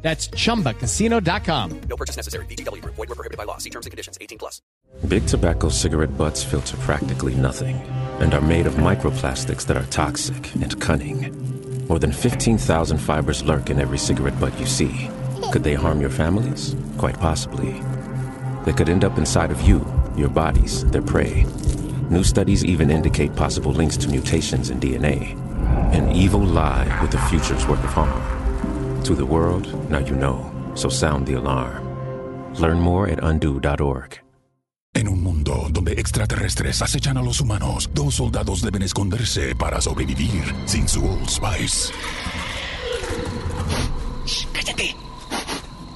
That's chumbacasino.com. No purchase necessary. VGW Group. Void were prohibited by law. See terms and conditions. 18 plus. Big tobacco cigarette butts filter practically nothing and are made of microplastics that are toxic and cunning. More than 15,000 fibers lurk in every cigarette butt you see. Could they harm your families? Quite possibly. They could end up inside of you, your bodies, their prey. New studies even indicate possible links to mutations in DNA. An evil lie with a future's worth of harm. To the world, now you know, so sound the alarm. Learn more at undo.org. En un mundo donde extraterrestres acechan a los humanos, dos soldados deben esconderse para sobrevivir sin su Old Spice. ¡Cállate!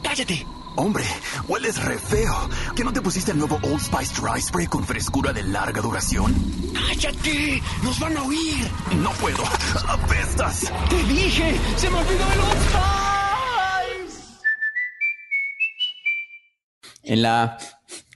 ¡Cállate! Hombre, hueles re feo. ¿Que no te pusiste el nuevo Old Spice Dry Spray con frescura de larga duración? ¡Cállate! ¡Nos van a oír! No puedo. ¡Apestas! ¡Te dije! ¡Se me olvidó el Old Spice! En la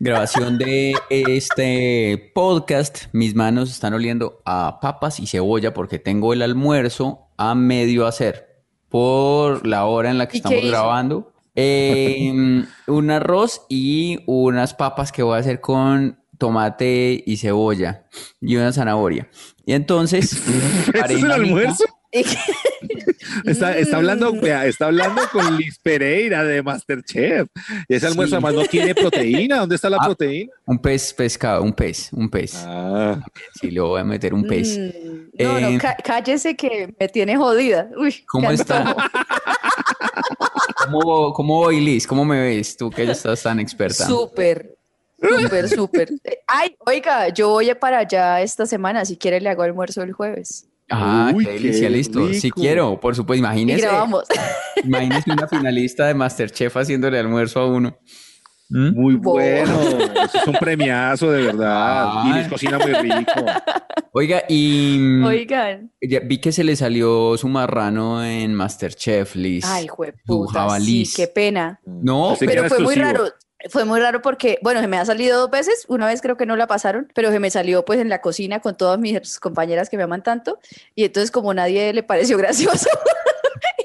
grabación de este podcast, mis manos están oliendo a papas y cebolla porque tengo el almuerzo a medio hacer por la hora en la que ¿Y qué estamos hizo? grabando. Eh, un arroz y unas papas que voy a hacer con tomate y cebolla y una zanahoria. Y entonces, ¿Ese es el almuerzo? Está, está hablando, está hablando con Liz Pereira de Masterchef. Y ese almuerzo Sí. además no tiene proteína. ¿Dónde está la Ah. proteína? Un pez pescado, un pez, un pez. Ah, Sí, le voy a meter un pez. Mm, no, Eh, no, cá- cállese que me tiene jodida. Uy, ¿Cómo está? ¿Cómo, cómo voy, Liz? ¿Cómo me ves tú que ya estás tan experta? Súper, súper, súper. Ay, oiga, yo voy para allá esta semana. Si quiere, le hago almuerzo el jueves. Ah, Uy, qué delicia, qué listo. Si quiero, por supuesto, Y imagínese. grabamos. Imagínese una finalista de Masterchef haciéndole almuerzo a uno. ¿Mm? muy bueno. Eso es un premiazo, de verdad. Y. Liz cocina muy rico. Oiga, y mm, Oigan. ya vi que se le salió su marrano en Masterchef, Liz. Ay, jueputa, sí, qué pena. No, Así Pero fue muy raro. Fue muy raro porque, bueno, se me ha salido dos veces. Una vez creo que no la pasaron, pero se me salió pues en la cocina con todas mis compañeras que me aman tanto. Y entonces como nadie le pareció gracioso.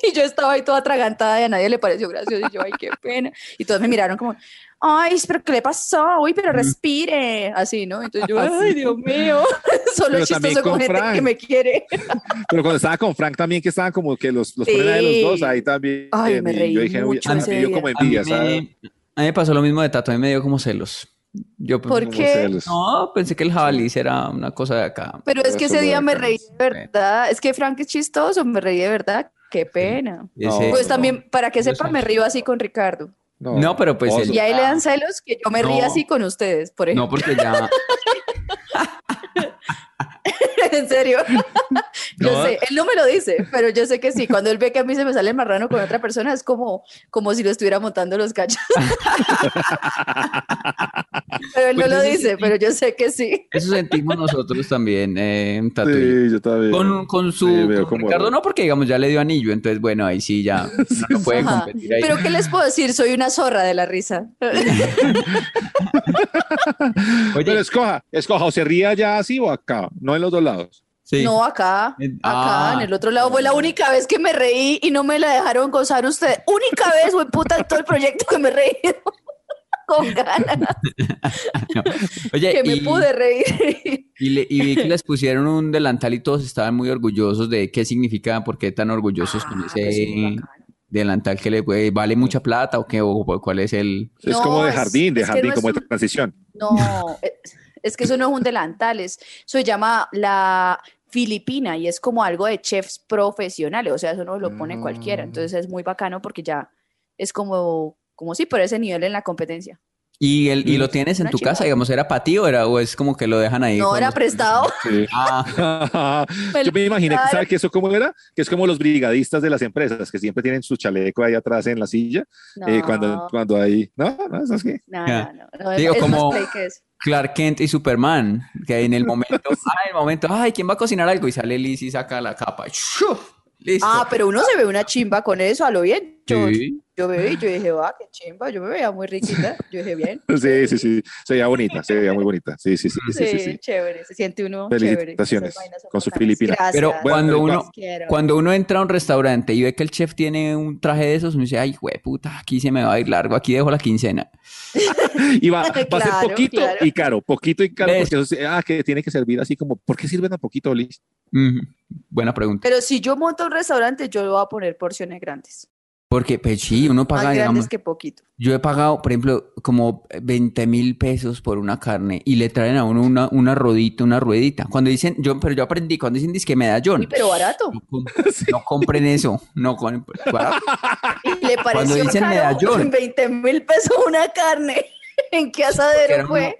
Y yo estaba ahí toda atragantada y a nadie le pareció gracioso. Y yo, ay, qué pena. Y todos me miraron como, ay, pero ¿qué le pasó? Uy, pero respire. Así, ¿no? Entonces yo, ay, Dios mío. Solo Pero chistoso con con gente Frank. que me quiere. Pero cuando estaba con Frank también, que estaban como que los, los Sí. ponen a los dos, ahí también. Ay, me reí yo dije, uy, mucho a mí ese me dio día. como a mí, envidia, ¿sabes? me, a mí me pasó lo mismo de Tato, a mí me dio como celos. Yo ¿Por Como qué? No, pensé que el jabalí era una cosa de acá. Pero es que ese día me reí de verdad. Es que Frank es chistoso, me reí de verdad. Qué pena. Ese- Pues también, para que sepa, me río así con Ricardo. No, pero pues él- Y ahí le dan celos que yo me río No. así con ustedes, por ejemplo. No, porque ya. en serio. yo No. sé, él no me lo dice, pero yo sé que sí. Cuando él ve que a mí se me sale el marrano con otra persona, es como, como si lo estuviera montando los cachos. pero él Pues no lo eso sí, dice, sí. pero yo sé que sí. Eso sentimos nosotros también, eh. Sí, yo también. Con, con su Sí, veo con como- Ricardo no, porque digamos ya le dio anillo, entonces bueno, ahí sí ya no lo puede Ajá. competir ahí. Pero ¿qué les puedo decir? Soy una zorra de la risa. Oye, Pero escoja, escoja, o se ría allá así o acá, no en los dos lados. Sí. No, acá, En- acá, ah. en el otro lado. Fue la única vez que me reí y no me la dejaron gozar ustedes. Única vez, güey, puta, en todo el proyecto que me reí. Con ganas, Oye, que me y, pude reír. y le- y vi que les pusieron un delantal y todos estaban muy orgullosos de qué significa, por qué tan orgullosos con Ah, ese delantal que le puede, vale mucha plata o qué, o cuál es el... Es No, como de es- jardín, de es que jardín, no como de un- transición. No, es, es que eso no es un delantal, es, eso se llama la Filipina y es como algo de chefs profesionales, o sea, eso no lo pone cualquiera, Mm. entonces es muy bacano porque ya es como, como sí, por ese nivel en la competencia. ¿Y, el, y lo tienes en tu casa? Digamos, ¿era para ti o, era, o es como que lo dejan ahí? No, era prestado. Sí. Ah, Yo me imaginé, prestaron. ¿sabe que eso cómo era? Que es como los brigadistas de las empresas, que siempre tienen su chaleco ahí atrás en la silla, eh, No. cuando, cuando hay... No, no, ¿sabes qué? No, Ya. no, no. no, Digo, es como- más play que eso. Clark Kent y Superman, que en el momento, ah, en el momento, ay, ¿quién va a cocinar algo? Y sale Liz y saca la capa. ¡Shuf! Listo. Ah, pero uno se ve una chimba con eso, a lo bien. Sí. Yo me vi y yo dije, va, qué chimba. Yo me veía muy riquita. Yo dije, bien. Sí, sí, sí, se veía bonita, se veía muy bonita. Sí, sí, sí, sí, Sí, sí. sí. chévere. Se siente uno chévere. Felicitaciones son con su. Filipina. Gracias. Pero cuando uno, cuando uno entra a un restaurante y ve que el chef tiene un traje de esos, uno dice, ay, puta, aquí se me va a ir largo, aquí dejo la quincena. Y va, va a ser poquito claro. y caro, poquito y caro, ¿Ves? porque eso ah, que tiene que servir así como, ¿por qué sirven a poquito, Liz? Buena pregunta. Pero si yo monto un restaurante, yo le voy a poner porciones grandes. Porque, pues sí, uno Más paga, grandes digamos, que poquito. yo he pagado, por ejemplo, como 20 mil pesos por una carne y le traen a uno una, una rodita, una ruedita. Cuando dicen, yo, pero yo aprendí, cuando dicen disque medallón, Uy, pero barato. no, com- no compren eso, no com- Y le pareció dicen caro medallón. 20 mil pesos una carne. ¿En qué asadero uno- fue?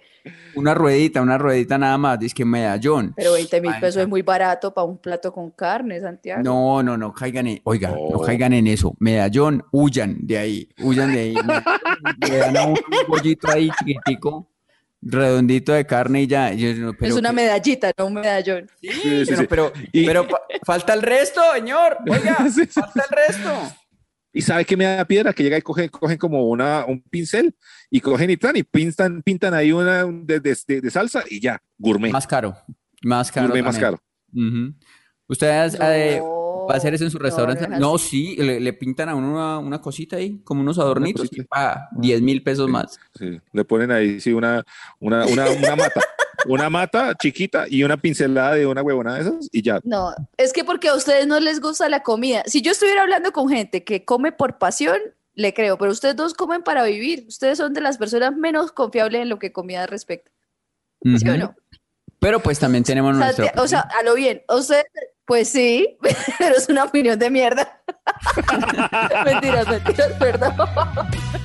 Una ruedita, una ruedita nada más, disque medallón. Pero 20 mil pesos no. es muy barato para un plato con carne, Santiago. No, no, no caigan en, oiga, no No. caigan en eso. Medallón, huyan de ahí, huyan de ahí. Le dan a un pollito ahí chiquitico, redondito de carne y ya. Yo, no, es pero una que- medallita, no un medallón. Sí, sí, pero, sí. pero, Y- pero fa- falta el resto, señor. Oiga, falta el resto. ¿Y sabe qué me da piedra? Que llega y cogen, cogen como una, un pincel y cogen y tan y pintan, pintan ahí una de, de- de- de salsa y ya, gourmet. Más caro, más caro. gourmet más caro. Ujú. ¿Usted eh, No, va a hacer eso en su no, restaurante? no sí, le, le pintan a uno una, una cosita ahí, como unos adornitos, y pa, 10 mil pesos más. Sí, le ponen ahí sí una, una, una, una mata. Una mata chiquita y una pincelada de una huevona de esas y ya. No, es que porque a ustedes no les gusta la comida. Si yo estuviera hablando con gente que come por pasión, le creo, pero ustedes dos comen para vivir. Ustedes son de las personas menos confiables en lo que comida respecta. ¿Sí o no? Pero pues también tenemos O sea, nuestro... o sea, a lo bien. Ustedes, pues sí, pero es una opinión de mierda. mentiras, mentiras, perdón.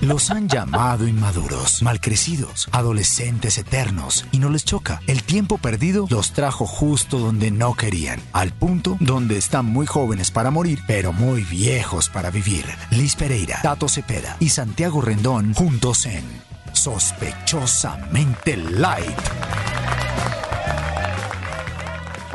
Los han llamado inmaduros, malcrecidos, adolescentes eternos, y no les choca. El tiempo perdido los trajo justo donde no querían, al punto donde están muy jóvenes para morir, pero muy viejos para vivir. Liz Pereira, Tato Cepeda y Santiago Rendón juntos en Sospechosamente Light.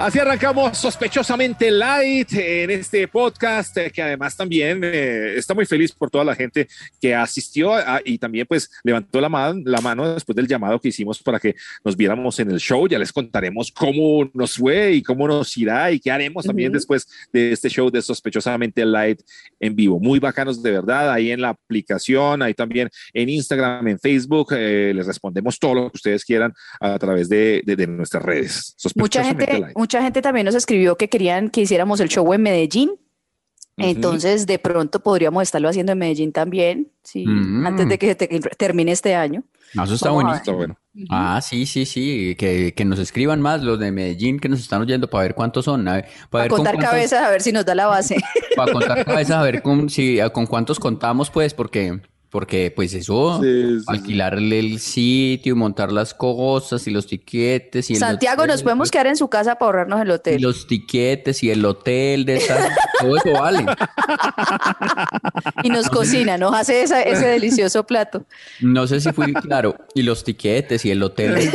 Así arrancamos sospechosamente light en este podcast, eh, que además también eh, está muy feliz por toda la gente que asistió a- y también pues levantó la, man- la mano después del llamado que hicimos para que nos viéramos en el show. Ya les contaremos cómo nos fue y cómo nos irá y qué haremos también después de este show de sospechosamente light en vivo. Muy bacanos de verdad, ahí en la aplicación, ahí también en Instagram, en Facebook, eh, les respondemos todo lo que ustedes quieran a través de, de- de nuestras redes. Mucha Sospechosamente gente, light. mucha gente también nos escribió que querían que hiciéramos el show en Medellín. Entonces, de pronto podríamos estarlo haciendo en Medellín también, sí, antes de que se te- termine este año. No, eso está. Está bueno. Ah, sí, sí, sí, que, que nos escriban más los de Medellín que nos están oyendo para ver cuántos son, a ver, para Para ver con contar cuántos- cabezas, a ver si nos da la base. para contar cabezas, a ver con, si, con cuántos contamos, pues, porque, porque pues eso, Sí, sí, sí. alquilarle el sitio, y montar las cosas y los tiquetes y el Santiago, hotel, nos podemos quedar en su casa para ahorrarnos el y hotel. los tiquetes y el hotel de esa, todo eso vale. Y nos cocina, nos hace esa- ese delicioso plato. No sé si fui claro, y los tiquetes y el hotel,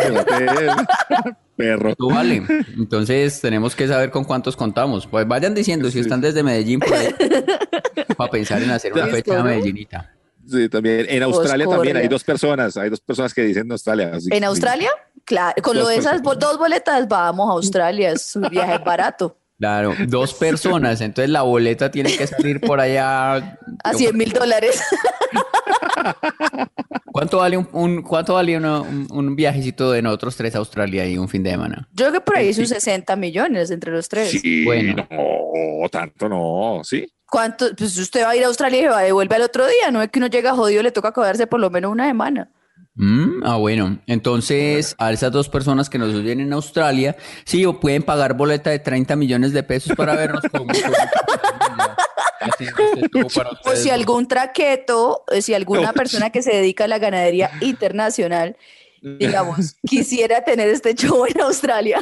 Perro. todo vale. Entonces tenemos que saber con cuántos contamos. Pues vayan diciendo si están desde Medellín por ahí, para pensar en hacer una fecha ¿no? medellinita. Sí, también. En Australia también hay dos personas. Hay dos personas que dicen Australia. así ¿En que- Australia? Claro, con lo de esas personas. dos boletas vamos a Australia, es un viaje barato. Claro, dos personas, entonces la boleta tiene que salir por allá. A 100 mil dólares. ¿Cuánto vale un, un- cuánto vale uno- un, un viajecito de nosotros tres a Australia y un fin de semana? Yo creo que por ahí sus 60 millones entre los tres. Sí, Bueno. no, tanto no, sí. ¿Cuánto? Pues usted va a ir a Australia y se va a devolver al otro día, no es que uno llega jodido, le toca quedarse por lo menos una semana. Mm, ah, bueno, entonces a esas dos personas que nos oyen en Australia, sí, o pueden pagar boleta de 30 millones de pesos para vernos es, estuvo para O si algún traqueto, eh, si alguna persona que se dedica a la ganadería internacional, digamos, quisiera tener este show en Australia,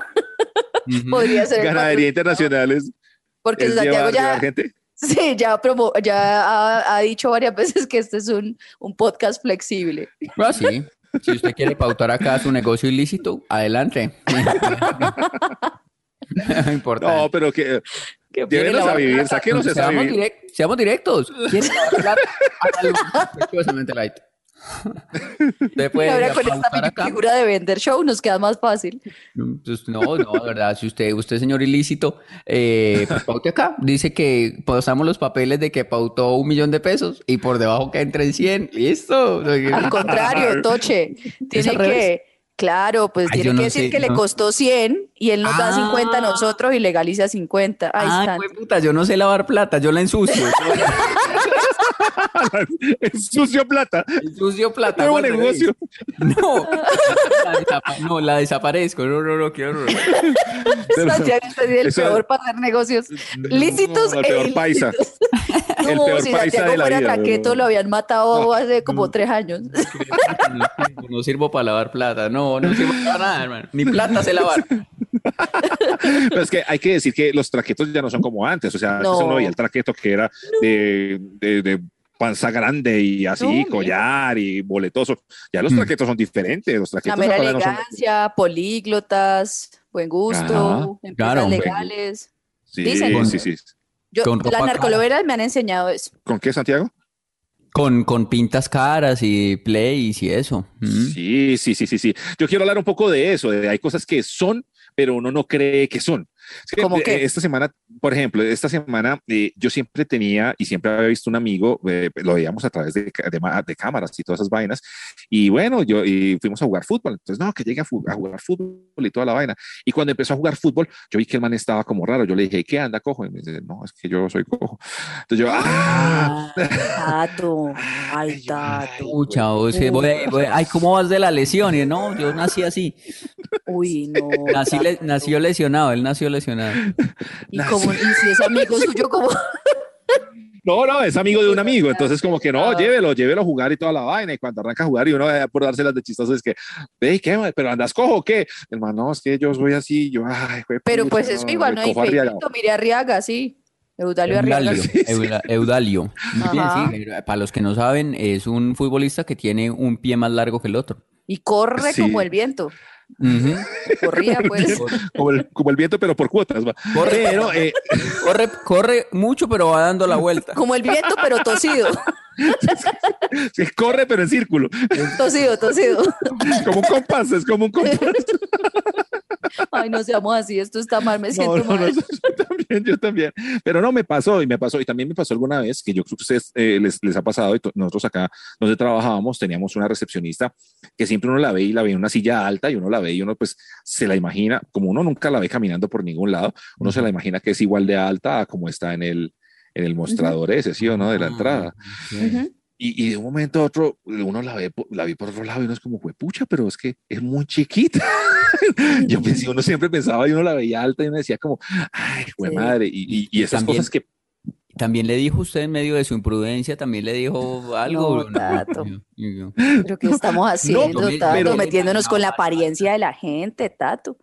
podría ser Ganadería internacional es, Porque es Santiago llevar, ya, llevar gente. Sí, ya, promo- ya ha, ha dicho varias veces que este es un, un podcast flexible. Ah, sí. Si usted quiere pautar acá su negocio ilícito, adelante. No importa. No, pero que Que llévenos a vivir, esa a seamos, vivir. direct- seamos directos. ¿Quieren hablar? Light. Usted puede Ahora con esta figura de vender show nos queda más fácil. Pues no, no, de verdad, si usted, usted señor ilícito, eh, pues paute acá. Dice que pasamos los papeles de que pautó un millón de pesos y por debajo que entre 100. Listo. Al contrario, Toche, tiene que, claro, pues Ay, tiene yo que no decir sé, que le ¿no? costó 100 y él nos da Ah. 50 a nosotros y legaliza 50. Ahí Ay, están. güey, puta, yo no sé lavar plata, yo la ensucio. Es sucio plata. ensucio plata. Nuevo negocio. No, la, no, la desaparezco. No, no, no, quiero. Santiago usted es el Eso- peor para hacer negocios lícitos No, el e peor paisa. ilícitos. El No, peor si paisa Santiago de la fuera vida, traqueto no. lo habían matado hace como tres años. No, no sirvo para lavar plata. No, no sirvo para nada, hermano. Ni plata sé lavar. Pero es que hay que decir que los traquetos ya no son como antes. O sea, antes No. uno veía el traqueto que era de, de- de panza grande y así, No, mira. collar y boletoso. Ya los Mm. traquetos son diferentes. Los La traquetos mera ahora no son. elegancia, políglotas, buen gusto, Ajá, empresas claro, buen legales. Sí, Dicen. sí, sí. Yo, Con las ropa narcoloveras me han enseñado eso. ¿Con qué, Santiago? Con, con pintas caras y plays y eso. Sí, sí, sí, sí, sí. Yo quiero hablar un poco de eso. De hay cosas que son, pero uno no cree que son. Es que, ¿Cómo eh? Esta semana, por ejemplo, esta semana eh, yo siempre tenía y siempre había visto un amigo, eh, lo veíamos a través de, de, de cámaras y todas esas vainas. Y bueno, yo y fuimos a jugar fútbol. Entonces, no, que llegue a, a jugar fútbol y toda la vaina. Y cuando empezó a jugar fútbol, yo vi que el man estaba como raro. Yo le dije, ¿qué anda, cojo? Y me dice, no, es que yo soy cojo. Entonces yo, ah, Tato, ay, tato. Pucha, o sea, voy- voy- ay, ¿cómo vas de la lesión? Y no, yo nací así. Uy, no. Nací le- nació lesionado, él nació lesionado. Y, como, y si es amigo suyo, como. No, no, es amigo de un amigo, entonces como que no, Ah. llévelo, llévelo a jugar y toda la vaina, y cuando arranca a jugar y uno eh, por dárselas de chistoso es que, ve, ¿qué? ¿Pero andas cojo o qué? Hermano, no, es que yo soy así, yo, ay, Pero pues eso igual no hay feito. Mire Arriaga, sí. Eudalio Arriaga. Eudalio. Eudalio. Bien, sí, para los que no saben, es un futbolista que tiene un pie más largo que el otro. Y corre Sí. como el viento. Corría, pues. Como el, como el viento, pero por cuotas, va. Pero, eh, Corre, corre mucho, pero va dando la vuelta. Como el viento, pero tosido. sí, corre, pero en círculo, Tosido, tosido. como un compás, es como un compás. Ay, no seamos así. Esto está mal, me No, siento no, no, mal. yo también, yo también. Pero no, me pasó y me pasó. Y también me pasó alguna vez que yo creo que a ustedes eh, les, les ha pasado y nosotros acá donde trabajábamos teníamos una recepcionista que siempre uno la ve y la ve en una silla alta y uno la ve y uno pues se la imagina, como uno nunca la ve caminando por ningún lado, uno se la imagina que es igual de alta a como está en el, en el mostrador ese, ¿sí o no? De la entrada. Ujú. Y, y de un momento a otro, uno la ve, la vi por otro lado y uno es como, pucha, pero es que es muy chiquita. Yo pensé, uno siempre pensaba y uno la veía alta y uno decía como, ay, güey Sí. madre. Y, y, y esas También- cosas que, También le dijo usted en medio de su imprudencia, también le dijo algo. No, Tato. Pero ¿qué estamos haciendo, pero- Tato? Metiéndonos con la apariencia de la gente, Tato.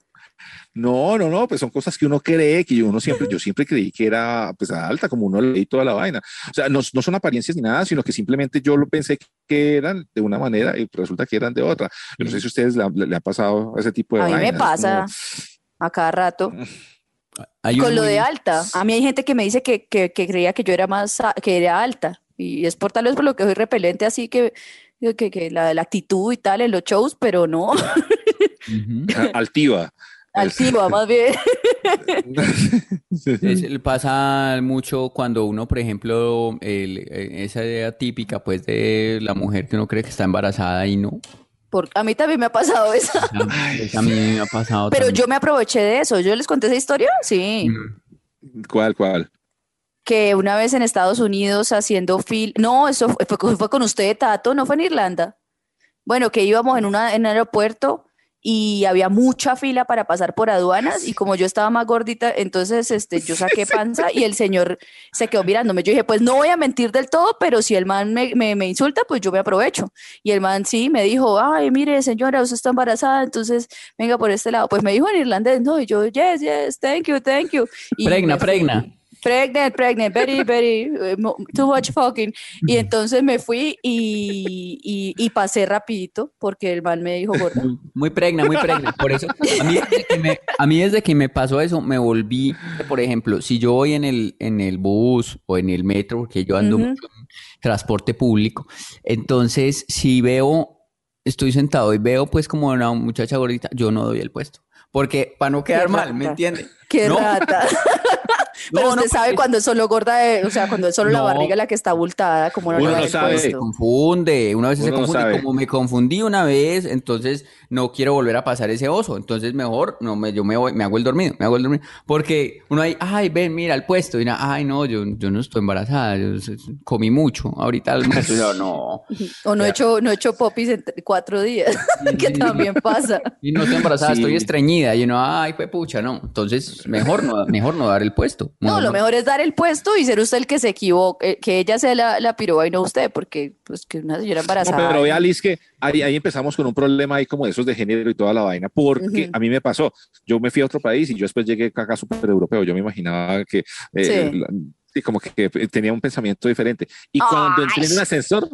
No, no, no, pues son cosas que uno cree, que uno siempre, yo siempre creí que era pues alta, como uno leí toda la vaina. O sea, no, no son apariencias ni nada, sino que simplemente yo lo pensé que eran de una manera y resulta que eran de otra. Yo no sé si a ustedes le, ha- le ha pasado ese tipo de A mí me pasa como- a cada rato. Hay Con lo muy- de alta. A mí hay gente que me dice que, que, que creía que yo era más, que era alta. Y es por tal vez por lo que soy repelente, así que, que, que la, la actitud y tal en los shows, pero no, Ujú. altiva. Altiva más bien. Es- pasa mucho cuando uno, por ejemplo, el- eh, esa idea típica, pues, de la mujer que uno cree que está embarazada y no. Por, a mí también me ha pasado eso. A esa a mí me ha pasado Pero también. yo me aproveché de eso. ¿Yo les conté esa historia? Sí. ¿Cuál, cuál? Que una vez en Estados Unidos haciendo fil... No, eso fue, fue- fue con usted, Tato, no fue en Irlanda. Bueno, que íbamos en, una, en un aeropuerto y había mucha fila para pasar por aduanas y como yo estaba más gordita, entonces este, yo saqué panza y el señor se quedó mirándome. Yo dije, pues no voy a mentir del todo, pero si el man me, me, me insulta, pues yo me aprovecho. Y el man sí me dijo, ay, mire señora, usted está embarazada, entonces venga por este lado. Pues me dijo en irlandés, no, y yo, yes, yes, thank you, thank you. Y Pregna, pregna. Pregnant, pregnant, very, very, eh, too much fucking. Y entonces me fui y, y, y pasé rapidito porque el man me dijo gorda. Muy, muy pregna, muy pregna. Por eso, a mí, desde que me, a mí desde que me pasó eso, me volví, por ejemplo, si yo voy en el, en el bus o en el metro, porque yo ando Ujú. mucho en transporte público, entonces si veo, estoy sentado y veo pues como una muchacha gordita, yo no doy el puesto. Porque para no quedar mal, ¿me rata. Qué No, rata. Pero No, usted no, sabe porque- cuando es solo gorda, de- o sea, cuando es solo la barriga la que está abultada, como no Uno le no sabe. se confunde, una vez se Uno no confunde, sabe. como me confundí una vez, entonces no quiero volver a pasar ese oso, entonces mejor no me, yo me voy, me hago el dormido, me hago el dormido, porque uno ahí, ay, ven, mira el puesto, y una, ay, no, yo, yo no estoy embarazada, yo comí mucho, ahorita almuerzo, yo no, O no he hecho, no he hecho popis en cuatro días, que también pasa. y no estoy embarazada, Sí. estoy estreñida, y uno, ay, fue pucha, no, entonces mejor no, mejor no dar el puesto. No, lo mejor es dar el puesto y ser usted el que se equivoque, que ella sea la, la piroba y no usted, porque pues que una señora No, embarazada. pero vea, Liz, que ahí, ahí empezamos con un problema ahí como de esos de género y toda la vaina, porque Ujú. a mí me pasó, yo me fui a otro país y yo después llegué acá súper europeo, yo me imaginaba que, eh, Sí. la- sí, como que, que tenía un pensamiento diferente. Y cuando entré en un Ay. ascensor,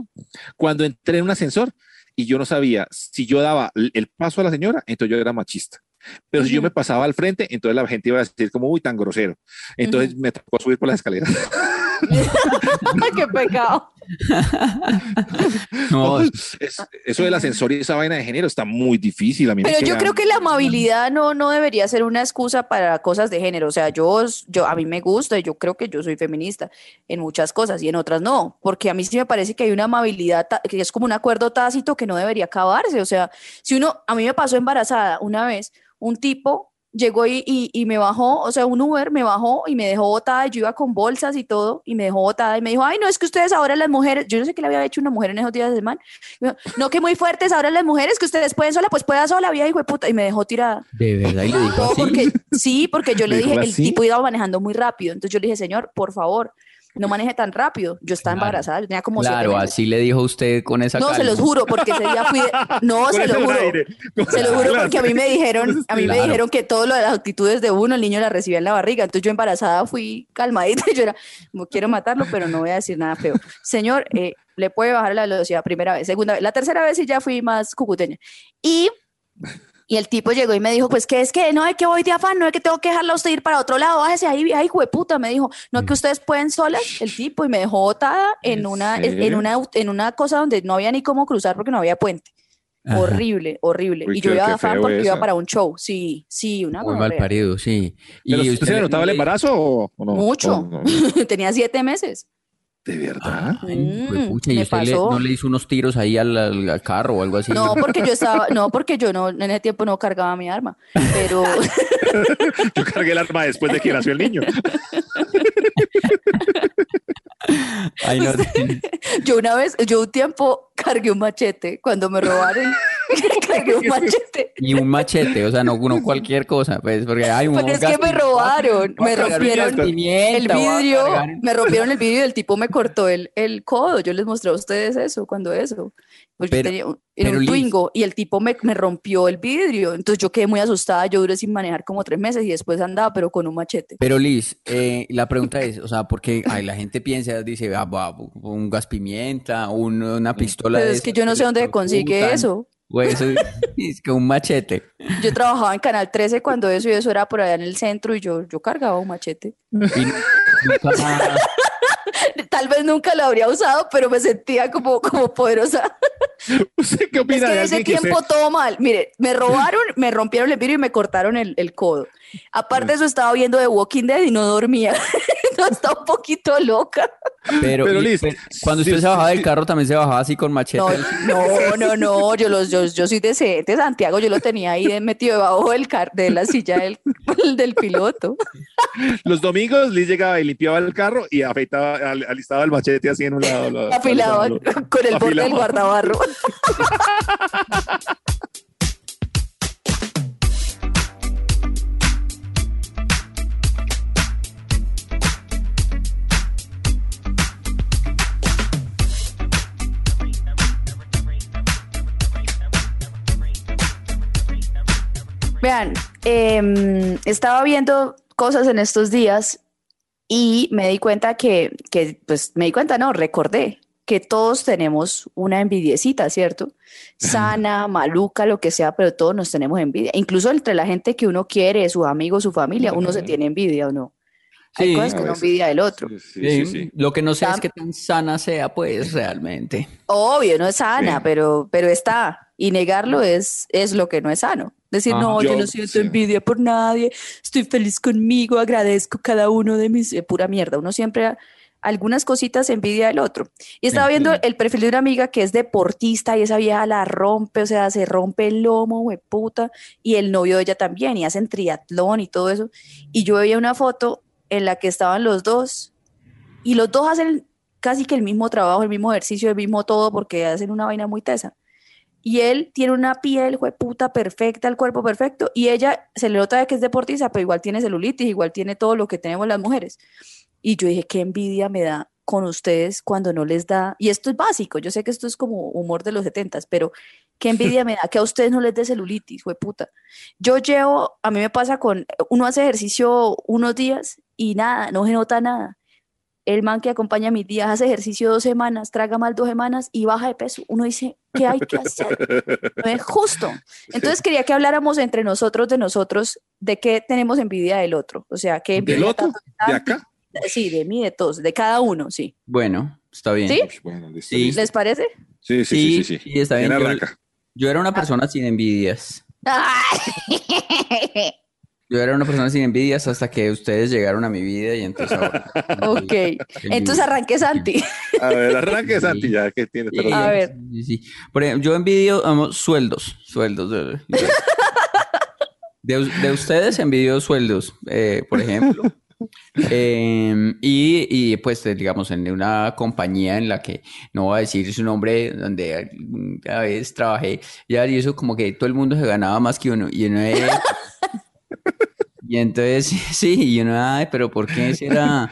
cuando entré en un ascensor y yo no sabía si yo daba el paso a la señora, entonces yo era machista. Pero si yo me pasaba al frente, entonces la gente iba a decir como, uy, tan grosero. Entonces me tocó subir por las escaleras. Qué pecado. No, Es- eso del ascensor y esa vaina de género está muy difícil. A mí Pero yo queda- creo que la amabilidad no, no debería ser una excusa para cosas de género. O sea, yo, yo, a mí me gusta y yo creo que yo soy feminista en muchas cosas y en otras no, porque a mí sí me parece que hay una amabilidad que es como un acuerdo tácito que no debería acabarse. O sea, si uno, a mí me pasó embarazada una vez, un tipo llegó y, y, y me bajó, o sea, un Uber me bajó y me dejó botada, yo iba con bolsas y todo, y me dejó botada y me dijo, ay, no, es que ustedes ahora las mujeres, yo no sé qué le había hecho una mujer en esos días de dijo, no, que muy fuertes ahora las mujeres, que ustedes pueden sola, pues pueda sola, vieja hijo de puta, y me dejó tirada. de verdad, y le dijo No, así. porque, sí, porque yo le ¿Dijo dije, el así? tipo iba manejando muy rápido, entonces yo le dije, señor, por favor, no maneje tan rápido, yo estaba Claro. embarazada, yo tenía como siete Claro, meses. así le dijo usted con esa No, se los juro, porque ese día fui de- No, se lo juro. Se lo juro porque a mí me dijeron, a mí me dijeron que todo lo de las actitudes de uno, el niño la recibía en la barriga. Entonces yo embarazada fui calmadita y yo era, quiero matarlo, pero no voy a decir nada feo. Señor, eh, le puede bajar la velocidad primera vez, segunda vez. La tercera vez sí ya fui más cucuteña. Y, y el tipo llegó y me dijo, pues que es que no es que voy de afán, no es que tengo que dejarla a usted ir para otro lado, bájese ahí, ay, puta, me dijo, no es que ustedes pueden solas, el tipo, y me dejó botada en ¿En una, en serio? una, en una cosa donde no había ni cómo cruzar porque no había puente. Ajá. Horrible, horrible. Uy, y yo iba de afán porque iba para un show. Sí, sí, una Muy mal parido, sí. ¿Pero Y usted se le notaba el embarazo o o no? Mucho. ¿O no? Tenía siete meses. ¿De verdad? Ay, Mm, ¿y usted le- no le hizo unos tiros ahí al, al- al carro o algo así? No, porque yo estaba, no, porque yo no, en ese tiempo no cargaba mi arma. Pero Yo cargué el arma después de que nació el niño. Ay, no. yo una vez, yo un tiempo cargué un machete cuando me robaron. cargué un machete. Y un machete, o sea, no, no cualquier cosa, pues, porque hay un Porque es que me robaron, me rompieron el vidrio, me rompieron el vidrio y el tipo me cortó el, el codo. Yo les mostré a ustedes eso, cuando eso. Pues Pero- yo tenía un, era pero un Liz- Twingo y el tipo me, me rompió el vidrio. Entonces yo quedé muy asustada. Yo duré sin manejar como tres meses y después andaba, pero con un machete. Pero Liz, eh, la pregunta es, o sea, porque ay, la gente piensa, dice, ah, un gas pimienta, un- una pistola. Pero es que yo no sé dónde consigue eso. o eso, es que un machete. Yo trabajaba en Canal 13 cuando eso y eso era por allá en el centro y yo, yo cargaba un machete. Y nunca- Tal vez nunca lo habría usado, pero me sentía como, como poderosa. ¿Usted qué Es opina que de en ese alguien que se- tiempo todo mal. Mire, me robaron, me rompieron el vidrio y me cortaron el, el codo. Aparte de eso, estaba viendo The Walking Dead y no dormía. estaba un poquito loca. Pero, Pero, y- pero cuando sí, usted se bajaba sí. del carro, también se bajaba así con machete. No, no, no, no, yo, los, yo, yo soy decente, Santiago, yo lo tenía ahí metido debajo del car de la silla del, del piloto. Los domingos Liz llegaba y limpiaba el carro y afeitaba, al- alistaba el machete así en un lado. lo- con el borde del afilaba. guardabarro. Vean, em, estaba viendo cosas en estos días y me di cuenta que, que, pues me di cuenta, no, recordé que todos tenemos una envidiecita, ¿cierto? Sana, maluca, lo que sea, pero todos nos tenemos envidia. Incluso entre la gente que uno quiere, sus amigos, su familia, uno se tiene envidia o no. Hay Sí, cosas que uno envidia del otro. Sí, sí, sí, sí. Lo que no sé es qué tan sana sea, pues, realmente. Obvio, no es sana, Sí. pero, pero está. Y negarlo es, es lo que no es sano. Decir, Ajá. no, yo, Yo- no siento sí. envidia por nadie, estoy feliz conmigo, agradezco cada uno de mis... eh, pura mierda. Uno siempre, algunas cositas envidia del otro. Y estaba viendo el perfil de una amiga que es deportista y esa vieja la rompe, o sea, se rompe el lomo, puta, y el novio de ella también, y hacen triatlón y todo eso. Y yo veía una foto en la que estaban los dos, y los dos hacen casi que el mismo trabajo, el mismo ejercicio, el mismo todo, porque hacen una vaina muy tesa. Y él tiene una piel, puta, perfecta, el cuerpo perfecto, y ella se le nota de que es deportista, pero igual tiene celulitis, igual tiene todo lo que tenemos las mujeres. Y yo dije, qué envidia me da con ustedes cuando no les da, y esto es básico, yo sé que esto es como humor de los setentas, pero qué envidia me da que a ustedes no les dé celulitis, puta. Yo llevo, a mí me pasa con, uno hace ejercicio unos días y nada, no se nota nada. El man que acompaña a mis días hace ejercicio dos semanas, traga mal dos semanas y baja de peso. Uno dice, ¿qué hay que hacer? No es justo. Entonces quería que habláramos entre nosotros de nosotros, de qué tenemos envidia del otro. O sea, qué envidia ¿Del otro? tanto ¿De acá? Sí, de mí, de todos, de cada uno, sí. Bueno, está bien. ¿Sí? Uy, bueno, Sí. ¿Les parece? Sí, sí, sí, sí, sí. sí, está bien. ¿Quién Yo, yo era una persona sin envidias. Yo era una persona sin envidias hasta que ustedes llegaron a mi vida y entonces ahora. ok. Entonces arranque Santi. A ver, arranque Sí. Santi, ya que tiene Sí, A ver. sí, sí. Por ejemplo, yo envidio vamos, sueldos, sueldos. De, de- de us- de ustedes envidio sueldos, eh, por ejemplo. Eh, y, y, pues eh, digamos en una compañía en la que no voy a decir su nombre donde a veces trabajé ya y eso como que todo el mundo se ganaba más que uno y uno eh, y entonces sí y uno ay pero ¿por qué será?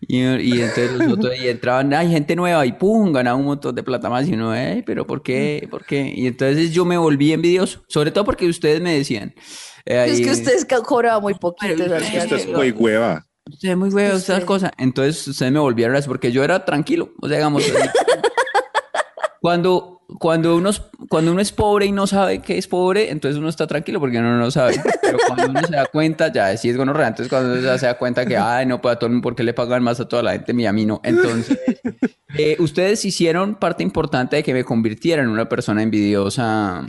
Y, y entonces los otros y entraban, hay gente nueva y pum, ganaba un montón de plata más y uno, "Ey, pero ¿por qué? ¿Por qué? Y entonces yo me volví envidioso, sobre todo porque ustedes me decían, eh, Es que ustedes cobraban muy poquito. Esta es muy hueva. Usted es muy huevo, Usted. estas cosas. Entonces ustedes me volvieron así porque yo era tranquilo. O sea, digamos, cuando, cuando, uno, es- cuando uno es pobre y no sabe que es pobre, entonces uno está tranquilo porque uno no sabe. Pero cuando uno se da cuenta, ya sí es gonorrea. Entonces cuando uno ya se da cuenta que, ay, no, pues a todo el mundo, ¿por qué le pagan más a toda la gente y a mí no? Entonces, eh, ustedes hicieron parte importante de que me convirtiera en una persona envidiosa.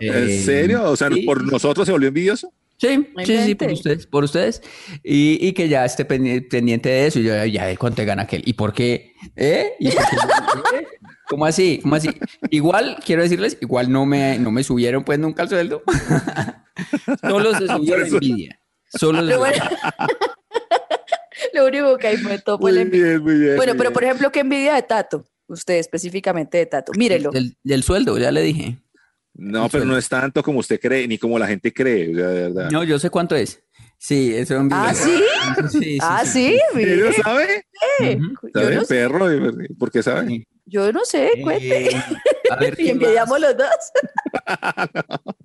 ¿En Eh, serio? O sea, sí. ¿por nosotros se volvió envidioso? Sí, sí, sí, por ustedes, por ustedes. Y, y que ya esté pendi- pendiente de eso. Y yo, ya, ¿de ¿cuánto gana aquel? ¿Y por qué? ¿Eh? ¿Y por qué? ¿Eh? ¿Cómo así? ¿Cómo así? Igual, quiero decirles, igual no me, no me subieron pues nunca el sueldo. Solo se subió la envidia. Solo se Lo, bueno- Lo único que hay fue todo Muy la envidia. bien, muy bien. Bueno, muy pero bien. por ejemplo, ¿qué envidia de Tato? Usted específicamente de Tato. Mírelo. del, del sueldo, ya le dije. No, pero no es tanto como usted cree, ni como la gente cree, o sea, de verdad. No, yo sé cuánto es. Sí, eso es envidia. ¿Ah, sí? Sí, sí, ah, sí. sí. ¿En serio mire. sabe? Ujú. Yo ¿Sabe, no, sé, perro? ¿Por qué sabe? Yo no sé, cuente. Eh, a ver, y envidiamos los dos.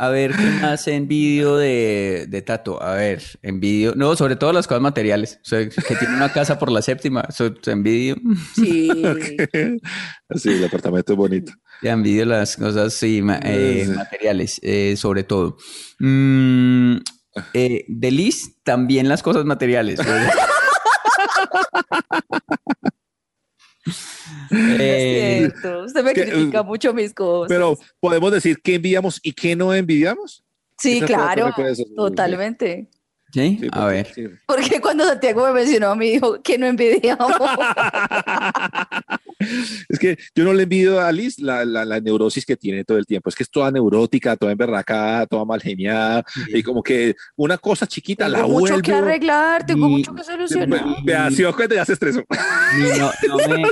A ver, ¿qué más envidio de, de Tato? A ver, envidio. No, sobre todo las cosas materiales. O sea, que tiene una casa por la séptima. Eso te envidio. Sí. Sí, el apartamento es bonito. Ya envidio las cosas sí, ma- eh, Sí. materiales, eh, sobre todo. Mm, eh, de Liz, también las cosas materiales. Eh, Es cierto. Usted me critica mucho mis cosas. Pero, ¿podemos decir qué envidiamos y qué no envidiamos? sí, claro. Totalmente. ¿Sí? Sí, A ver. sí. Porque cuando Santiago me mencionó a mí, dijo que no envidiamos. Es que yo no le envidio a Liz la, la, la neurosis que tiene todo el tiempo. Es que es toda neurótica, toda emberracada, toda mal geniada. Y como que una cosa chiquita la tengo mucho que arreglar, tengo Y- mucho que solucionar. Vea, si os cuenta, ya se estresó. Y no- no me-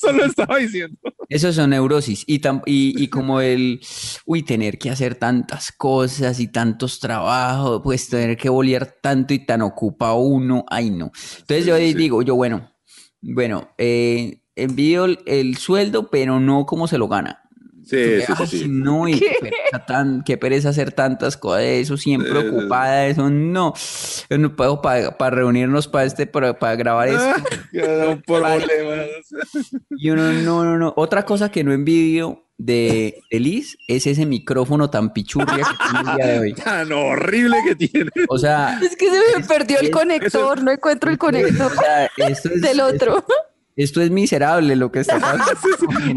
Solo estaba diciendo. Eso son neurosis. Y, tam- y, y como el, uy, tener que hacer tantas cosas y tantos trabajos, pues tener que bolear tanto y tan ocupa uno, ay no. Entonces yo ahí digo, yo bueno, bueno, eh, envío el, el sueldo, pero no como se lo gana. Sí, sí, Ay, sí, sí. no, y qué pereza, tan, qué pereza hacer tantas cosas, eso siempre Eh, ocupada, eso no. Yo no puedo para reunirnos para este, para, para grabar esto. Ah, problema. Y uno, no, no, no. Otra cosa que no envidio de, de Liz es ese micrófono tan pichurria que tiene el día de hoy. Tan horrible que tiene. O sea, Es que se me perdió el es- conector, no encuentro el conector o sea, esto es, del otro. Esto es miserable lo que está pasando.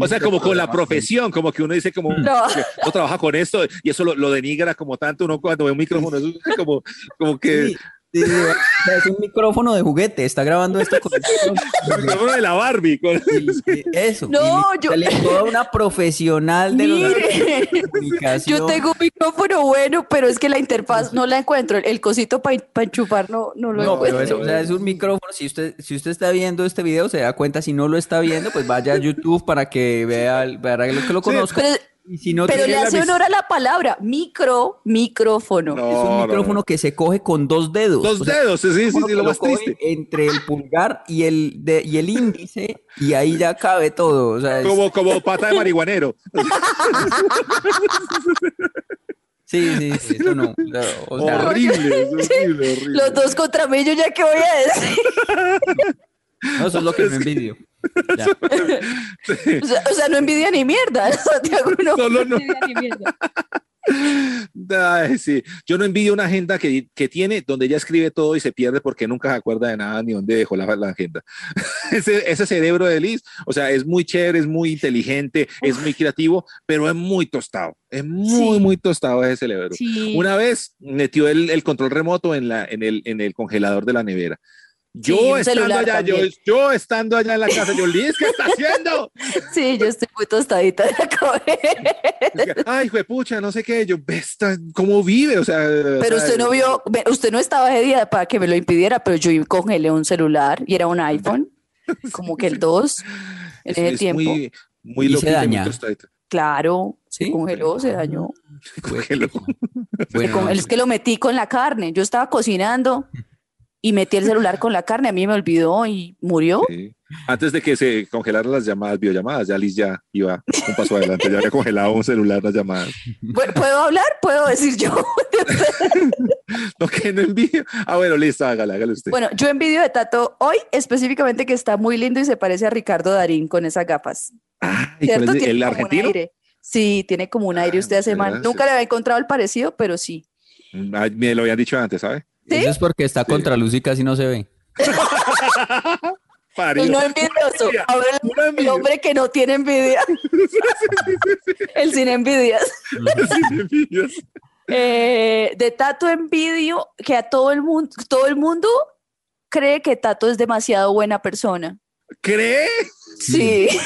O sea, como con la profesión, como que uno dice como No. que uno trabaja con esto y eso lo, lo denigra como tanto uno cuando ve un micrófono, eso es como, como que Sí, sí, sí, o sea, es un micrófono de juguete, está grabando esto con el micrófono de la Barbie. con- y- y eso. No, y yo- toda una profesional de, los Mire, de comunicación. yo tengo un micrófono bueno, pero es que la interfaz no la encuentro. El, cosito para enchufar no, no lo No, encuentro. pero eso, o sea, es un micrófono. Si usted, si usted está viendo este video, se da cuenta. Si no lo está viendo, pues vaya a YouTube para que vea, el- para que lo, que lo conozca. Pero, y si no pero le hace honor a la palabra micro, micrófono. No, es un no, micrófono no. que se coge con dos dedos. Dos O sea, dedos, sí, sí, sí, lo más triste. Entre el pulgar y el, de- y el índice, y ahí ya cabe todo. O sea, es- Como, como pata de marihuanero. sí, sí, sí, eso no. no, o sea, horrible, es horrible, horrible. Los dos contra mí, yo ya qué voy a decir. no, eso es lo que me envidio. Ya. O sea, o sea, no envidia ni mierda. Santiago no, Solo no. envidia ni mierda. Ay, sí. Yo no envidio una agenda que, que tiene donde ella escribe todo y se pierde porque nunca se acuerda de nada ni dónde dejó la, la agenda. ese, ese cerebro de Liz, o sea, es muy chévere, es muy inteligente, es muy creativo, pero es muy tostado. Es muy, Sí. muy tostado ese cerebro. Sí. Una vez metió el, el control remoto en, la, en, el, en el congelador de la nevera. Yo Sí, estando allá, yo, yo estando allá en la casa, yo, Liz, ¿qué está haciendo? Sí, yo estoy muy tostadita de la cabeza. Ay, juepucha, no sé qué. Yo, esta, ¿cómo vive? O sea, Pero usted no vio, usted no estaba de día para que me lo impidiera, pero yo congelé un celular y era un iPhone, como que el 2 en Es, ese es tiempo. muy, muy Y se muy daña. tostadito. Claro, se Sí. congeló, se dañó. Se Bueno, es que lo metí con la carne. Yo estaba cocinando y metí el celular con la carne. A mí me olvidó y murió. Sí. Antes de que se congelaran las llamadas, videollamadas, ya Liz ya iba un paso adelante, ya había congelado un celular las llamadas. ¿Pu- ¿Puedo hablar? ¿Puedo decir yo? No, que no envío. Ah, bueno, listo, hágale, hágale usted. bueno, yo envidio de Tato hoy específicamente que está muy lindo y se parece a Ricardo Darín con esas gafas. ¿Y cuál ¿Cierto? es el argentino? aire. Sí, tiene como un aire Ah, usted hace mal. Nunca le había encontrado el parecido, pero sí. Ah, me lo habían dicho antes, ¿sabe? ¿Sí? Eso es porque está contra luz y casi no se ve. El no envidioso. Envidia, Ahora el, el hombre que no tiene envidia. el sin envidias. Eh, de Tato envidio que a todo el mundo, todo el mundo cree que Tato es demasiado buena persona. ¿Cree? Sí.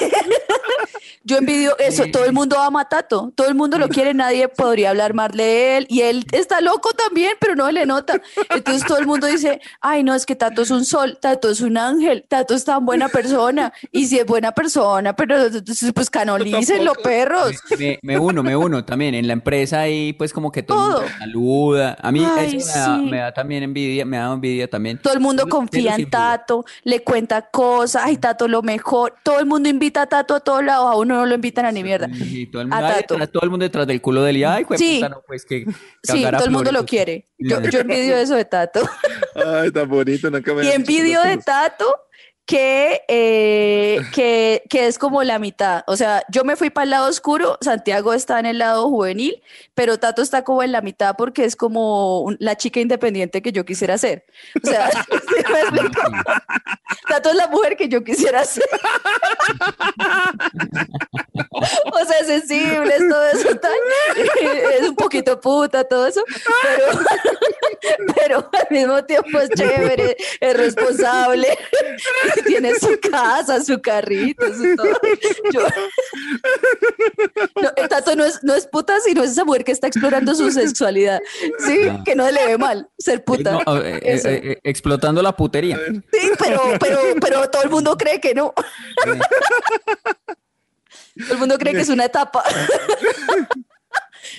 Yo envidio eso, todo el mundo ama a Tato, todo el mundo lo quiere, nadie podría hablar mal de él y él está loco también, pero no se le nota. Entonces todo el mundo dice, ay no, es que Tato es un sol, Tato es un ángel, Tato es tan buena persona y si es buena persona, pero pues canolícenlo, perros. Me, me uno, me uno también. En la empresa ahí, pues como que todo, el mundo saluda. A mí Ay, eso me da, sí. me da también envidia, me da envidia también. Todo el mundo confía en. Tato, le cuenta cosas, ay Tato lo mejor, todo el mundo invita a Tato a todos lados, a uno no lo invitan a ni mierda. Sí, todo, el A mundo, ay, Tato. detrás- todo el mundo detrás del culo ay, jue Sí. puta, no, pues que Sí, a todo el mundo lo quiere. Yo, yo envidio eso de Tato. Ay, tan bonito, nunca me Y envidio de cosas. Tato que, eh, que, que es como la mitad. O sea, yo me fui para el lado oscuro, Santiago está en el lado juvenil, pero Tato está como en la mitad porque es como un- la chica independiente que yo quisiera ser. O sea. Tato es la mujer que yo quisiera ser. o sea, es sensible, es todo eso, tal. es un poquito puta, todo eso, pero, pero al mismo tiempo es chévere, es responsable, tiene su casa, su carrito, su todo. Yo- No, el Tato no es, no es puta, sino es esa mujer que está explorando su sexualidad, ¿sí? Que no le ve mal ser puta. No, eh, eh, eh, explotando la putería. Sí, pero, pero, pero todo el mundo cree que no. Todo el mundo cree que es una etapa.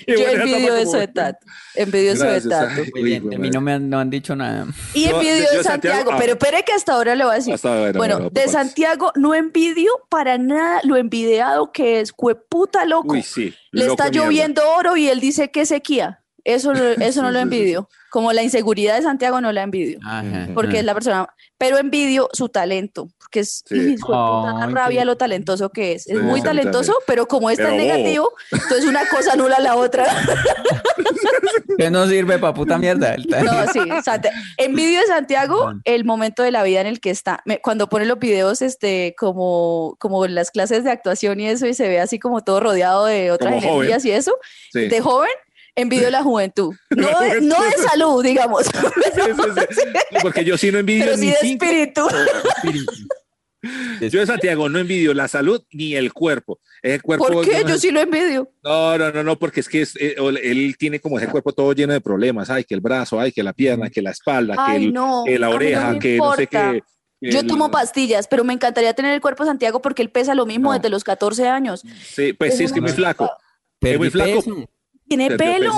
Yo envidio eso como- de Tato. Envidio eso de Tato. ay, Muy uy, bien, de mí no me han, no han dicho nada. Y envidio de Santiago, Santiago, ah. pero espere que hasta ahora le voy a decir. Hasta ahora, bueno, bueno, de papás. Santiago no envidio para nada lo envidiado que es, puta loco. Uy, sí. Le loco está lloviendo oro y él dice que sequía. Eso, lo- eso no lo envidio. Como la inseguridad de Santiago no la envidio. Ajá, Porque ajá. es la persona. Pero envidio su talento. Porque es Sí. hijo de puta, da Ay, rabia lo talentoso que es. Es Sí, muy talentoso, pero como es tan Pero bobo. negativo, entonces una cosa anula la otra. Que no sirve para puta mierda. No, sí, envidio de Santiago el momento de la vida en el que está. Me- cuando pone los videos, este, como, como las clases de actuación y eso, y se ve así como todo rodeado de otras Como joven. energías y eso, Sí. de joven, envidio la juventud. No, La de, no de salud, digamos, Sí, sí, sí. Porque yo sí no envidio pero sí ni de espíritu. Yo de Santiago no envidio la salud ni el cuerpo. El cuerpo ¿Por qué? Yo sí lo envidio. No, no, no, no, porque es que es, eh, él tiene como ese cuerpo todo lleno de problemas. Ay, que el brazo, ay, que la pierna, que la espalda, que, el- no, que la no oreja, que no sé qué. Yo tomo pastillas, pero me encantaría tener el cuerpo de Santiago porque él pesa lo mismo No. desde los 14 años. Sí, pues sí, es que es muy flaco. Es muy flaco. peso. Tiene pelo.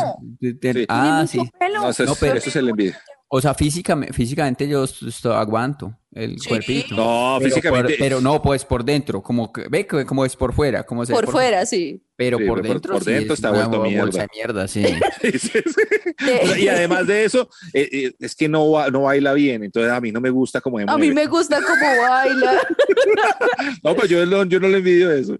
Te- Sí. Ah, tiene sí. pelo. No, eso, es, No, pero- eso es el envidia. O sea, físicamente, físicamente yo aguanto el Sí. cuerpito. No, Pero físicamente. por- pero no, pues por dentro, como que, ve que- como es por fuera, como se Por fuera, sí. Pero Sí, por dentro, por sí dentro es está vuelto bolsa mierda. de sí. Y además de eso, eh, eh, es que no, no baila bien, entonces a mí no me gusta como A mí me gusta cómo baila. No, pero yo, no- yo no le envidio eso.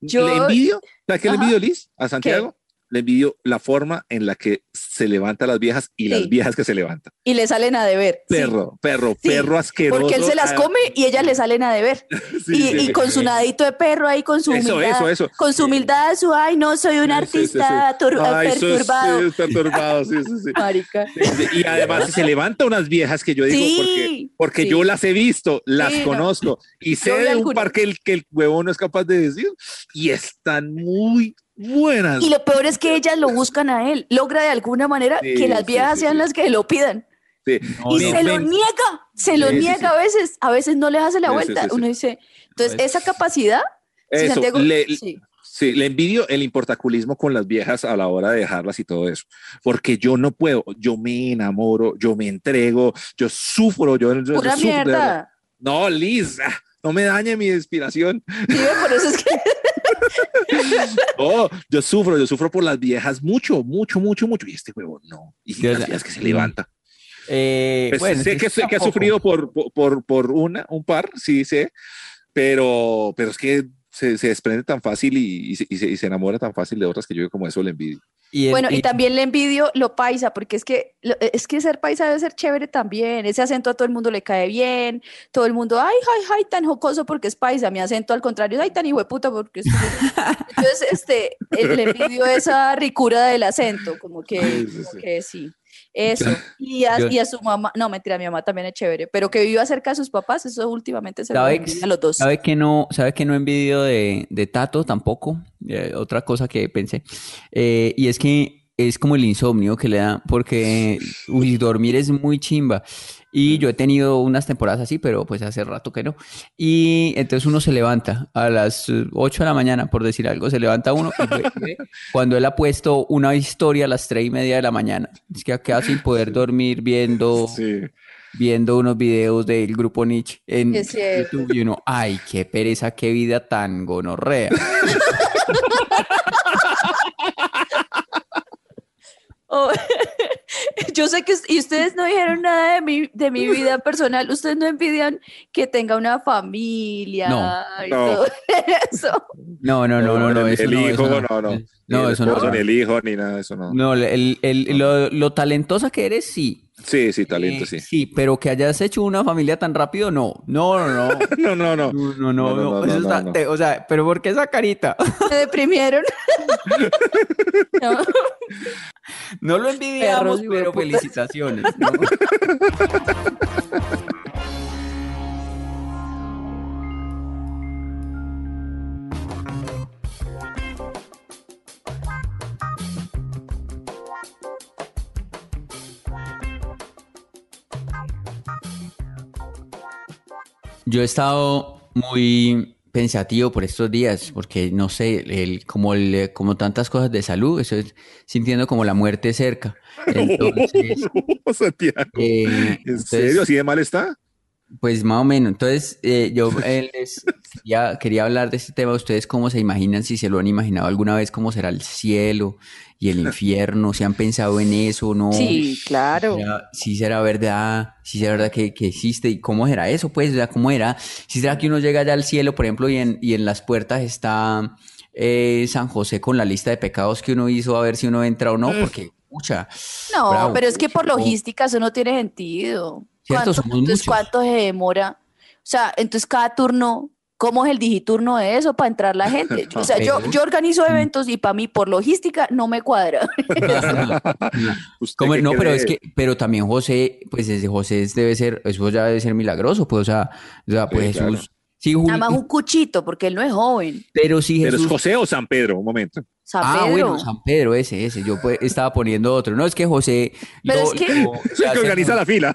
Yo- ¿Le envidio? ¿Sabes qué le envidio, Liz? A Santiago. Le envidio la forma en la que se levantan las viejas y las Sí. viejas que se levantan. Y le salen a deber. sí. Perro, perro, Sí, perro asqueroso. Porque él se las Ah, come y ellas le salen a deber. y, y con su nadito de perro ahí, con su Eso, humildad. eso, eso. Con su humildad, su, ay, no, soy un Sí, sí, artista Ay, sos- perturbado. sí, perturbado. Marica. Y además se levantan unas viejas que yo digo, porque, porque yo las he visto, las conozco y sé de un par que el, que el huevón no es capaz de decir y están muy buenas. Y lo peor es que ellas lo buscan a él. Logra de alguna manera Sí, que las viejas sí, sean sí. las que lo pidan. Sí. No, y Me- se lo me- niega, se lo niega sí. a veces, a veces no les hace la vuelta. sí, sí. Uno dice, entonces esa capacidad, si Eso, Santiago- le, sí. sí, le envidio el importaculismo con las viejas a la hora de dejarlas y todo eso, porque yo no puedo, yo me enamoro, yo me entrego, yo sufro, yo, yo- yo pura sufro verdad. mierda. No, Liz, ah, no me dañe mi inspiración. Sí, por eso es que No, yo sufro, yo sufro por las viejas mucho, mucho, mucho, mucho. Y este huevo no. Y las viejas que se levanta. Eh, Pues bueno, sé que, sé que ha sufrido por, por- por, una, un par, sí sé, pero, pero es que se, se desprende tan fácil y, y se, y se- y se enamora tan fácil de otras que yo como eso le envidio. Y el- Bueno, y y- también le envidio lo paisa, porque es que, lo- es que ser paisa debe ser chévere también. Ese acento a todo el mundo le cae bien. Todo el mundo, ay, ay, ay, tan jocoso porque es paisa. Mi acento al contrario, ay, tan hijo de puta porque es. Entonces, este, eh, le envidio esa ricura del acento, como que, Sí, sí, como sí. que sí. Eso. Y a, yo- y a su mamá, no, mentira, mi mamá también es chévere, pero que viva cerca de sus papás, eso últimamente se lo ¿Sabe, envidio a los dos. sabe que no, sabe que no envidio de, de Tato tampoco? Eh, otra cosa que pensé. Eh, y es que es como el insomnio que le da, porque uy, dormir es muy chimba. Y yo he tenido unas temporadas así, pero pues hace rato que no. Y entonces uno se levanta a las eh, 8 de la mañana, por decir algo, se levanta uno y ve- ve cuando él ha puesto una historia a las 3 y media de la mañana. Es que queda sin poder dormir viendo Sí. viendo unos videos del grupo Nietzsche en. YouTube y uno, ay, qué pereza, qué vida tan gonorrea. Oh, yo sé que y ustedes no dijeron nada de mi, de mi vida personal. Ustedes no envidian que tenga una familia No. y No. todo eso. No, no, no, no, no, el, eso el no, hijo, eso no, no. no. No, eso no. Ni el hijo, ni nada de eso, no. No, el, el- lo, lo talentosa que eres, sí. Sí, sí, talento, Eh, sí. Sí, pero que hayas hecho una familia tan rápido, no. No, no, no. No, no, no. No, no, no, No, no, no, no, eso no, está- no. te- o sea, pero ¿por qué esa carita? Me deprimieron. No. No lo envidiamos, pero felicitaciones. ¿no? Yo he estado muy pensativo por estos días, porque no sé, el, como, el, como tantas cosas de salud, estoy sintiendo como la muerte cerca. Entonces, Santiago. eh, ¿En entonces, serio? ¿Así de mal está? Pues más o menos. Entonces, eh, yo eh, les quería, quería hablar de este tema. ¿Ustedes cómo se imaginan, si se lo han imaginado alguna vez, cómo será el cielo y el infierno? ¿Se han pensado en eso? ¿No? Sí, claro. ¿Será- si será verdad, si será verdad que, que existe y cómo será eso, pues, o sea, cómo era, si será que uno llega allá al cielo, por ejemplo, y en, y en las puertas está eh, San José con la lista de pecados que uno hizo a ver si uno entra o no, porque, pucha, No, bravo, pero es que por logística eso no tiene sentido. Cierto, ¿Cuánto, somos entonces, muchos. ¿cuánto se demora? O sea, entonces cada turno, ¿cómo es el digiturno de eso para entrar la gente? O sea, yo, yo organizo eventos y para mí, por logística, no me cuadra. ¿Usted ¿Cómo? qué No, pero es que, pero también José, pues ese José debe ser, eso ya debe ser milagroso, pues, o sea, o sea, pues Sí, claro. Jesús, sí, Jul- Nada más un cuchito, porque él no es joven. pero sí ¿Pero es Jesús. José o San Pedro? Un momento. San Ah, Pedro. bueno, San Pedro, ese, ese, yo pues, estaba poniendo otro, no, es que José. Pero es que- o Es que organiza la fila.